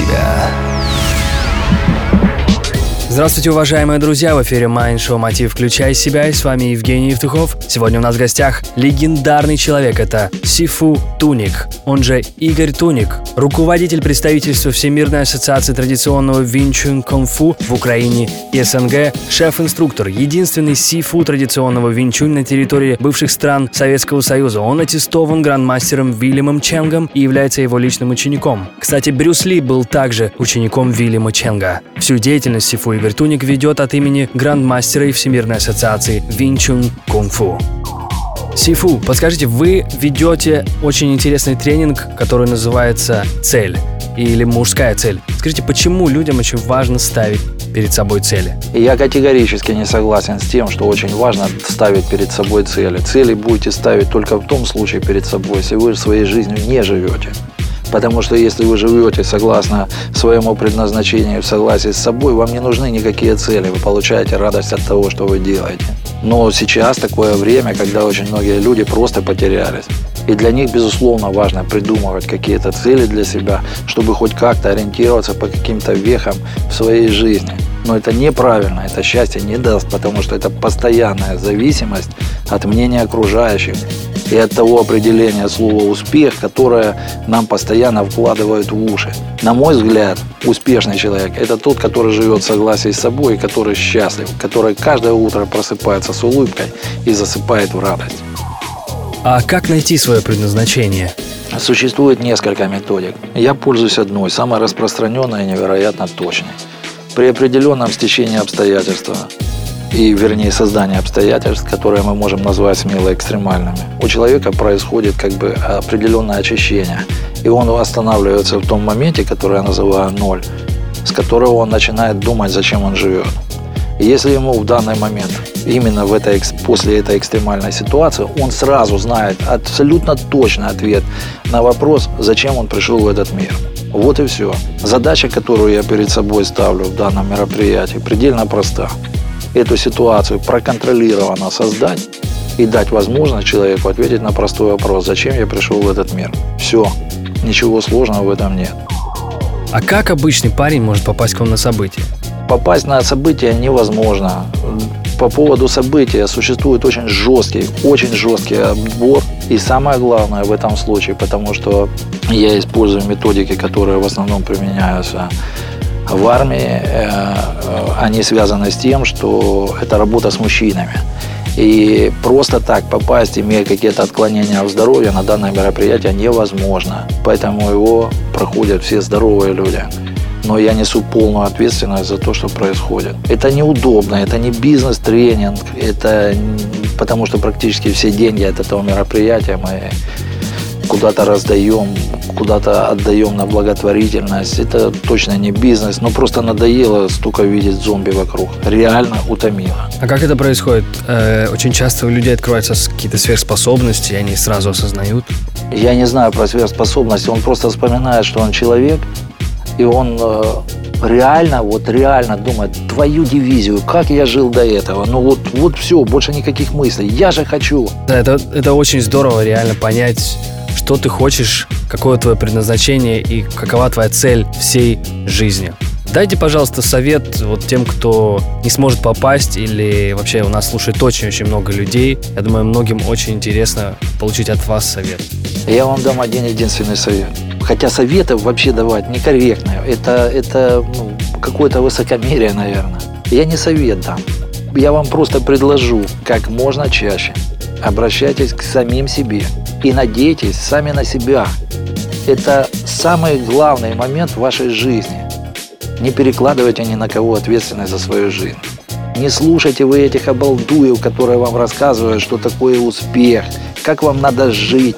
себя. Здравствуйте, уважаемые друзья! В эфире Майндшоу Мотив Включай себя и с вами Евгений Евтухов. Сегодня у нас в гостях легендарный человек. Это Сифу Туник, он же Игорь Туник, руководитель представительства Всемирной ассоциации традиционного винчун кунг-фу в Украине и СНГ, шеф-инструктор, единственный Сифу традиционного винчунь на территории бывших стран Советского Союза. Он аттестован грандмастером Вильямом Ченгом и является его личным учеником. Кстати, Брюс Ли был также учеником Вильяма Ченга. Всю деятельность Сифу Игорь Туник ведет от имени грандмастера и Всемирной ассоциации Винчун Кунг-фу. Сифу, подскажите, вы ведете очень интересный тренинг, который называется «Цель» или «Мужская цель». Скажите, почему людям очень важно ставить перед собой цели? Я категорически не согласен с тем, что очень важно ставить перед собой цели. Цели будете ставить только в том случае перед собой, если вы своей жизнью не живете. Потому что если вы живете согласно своему предназначению, в согласии с собой, вам не нужны никакие цели. Вы получаете радость от того, что вы делаете. Но сейчас такое время, когда очень многие люди просто потерялись. И для них, безусловно, важно придумывать какие-то цели для себя, чтобы хоть как-то ориентироваться по каким-то вехам в своей жизни. Но это неправильно, это счастье не даст, потому что это постоянная зависимость от мнения окружающих и от того определения слова «успех», которое нам постоянно вкладывают в уши. На мой взгляд, успешный человек – это тот, который живет в согласии с собой, который счастлив, который каждое утро просыпается с улыбкой и засыпает в радость. А как найти свое предназначение? Существует несколько методик. Я пользуюсь одной, самой распространенной и невероятно точной. При определенном стечении обстоятельств и, вернее, создание обстоятельств, которые мы можем назвать смело экстремальными, у человека происходит как бы определенное очищение. И он останавливается в том моменте, который я называю ноль, с которого он начинает думать, зачем он живет. И если ему в данный момент, именно в этой, после этой экстремальной ситуации, он сразу знает абсолютно точный ответ на вопрос, зачем он пришел в этот мир. Вот и все. Задача, которую я перед собой ставлю в данном мероприятии, предельно проста эту ситуацию проконтролированно создать и дать возможность человеку ответить на простой вопрос, зачем я пришел в этот мир. Все, ничего сложного в этом нет. А как обычный парень может попасть к вам на событие? Попасть на событие невозможно. По поводу события существует очень жесткий, очень жесткий отбор. И самое главное в этом случае, потому что я использую методики, которые в основном применяются в армии, э, они связаны с тем, что это работа с мужчинами. И просто так попасть, имея какие-то отклонения в здоровье, на данное мероприятие невозможно. Поэтому его проходят все здоровые люди. Но я несу полную ответственность за то, что происходит. Это неудобно, это не бизнес-тренинг, это потому что практически все деньги от этого мероприятия мы куда-то раздаем, куда-то отдаем на благотворительность. Это точно не бизнес, но просто надоело столько видеть зомби вокруг. Реально утомило. А как это происходит? Э, очень часто у людей открываются какие-то сверхспособности, и они сразу осознают. Я не знаю про сверхспособности. Он просто вспоминает, что он человек, и он э, реально, вот реально думает, твою дивизию, как я жил до этого. Ну вот, вот все, больше никаких мыслей. Я же хочу. Да, это, это очень здорово реально понять что ты хочешь, какое твое предназначение и какова твоя цель всей жизни. Дайте, пожалуйста, совет вот тем, кто не сможет попасть или вообще у нас слушает очень-очень много людей. Я думаю, многим очень интересно получить от вас совет. Я вам дам один единственный совет. Хотя советы вообще давать некорректно. Это, это ну, какое-то высокомерие, наверное. Я не совет дам. Я вам просто предложу как можно чаще обращайтесь к самим себе и надейтесь сами на себя. Это самый главный момент в вашей жизни. Не перекладывайте ни на кого ответственность за свою жизнь. Не слушайте вы этих обалдуев, которые вам рассказывают, что такое успех, как вам надо жить.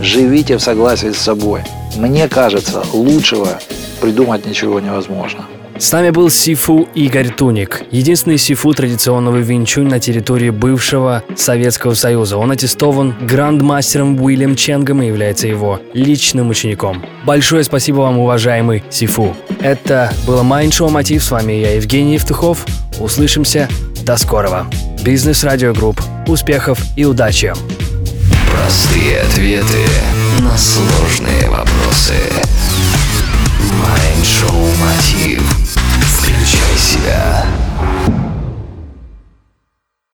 Живите в согласии с собой. Мне кажется, лучшего придумать ничего невозможно. С нами был Сифу Игорь Туник, единственный Сифу традиционного винчунь на территории бывшего Советского Союза. Он аттестован грандмастером Уильям Ченгом и является его личным учеником. Большое спасибо вам, уважаемый Сифу. Это было Mind Show Мотив. С вами я, Евгений Евтухов. Услышимся. До скорого. Бизнес Радио Групп. Успехов и удачи. Простые ответы на сложные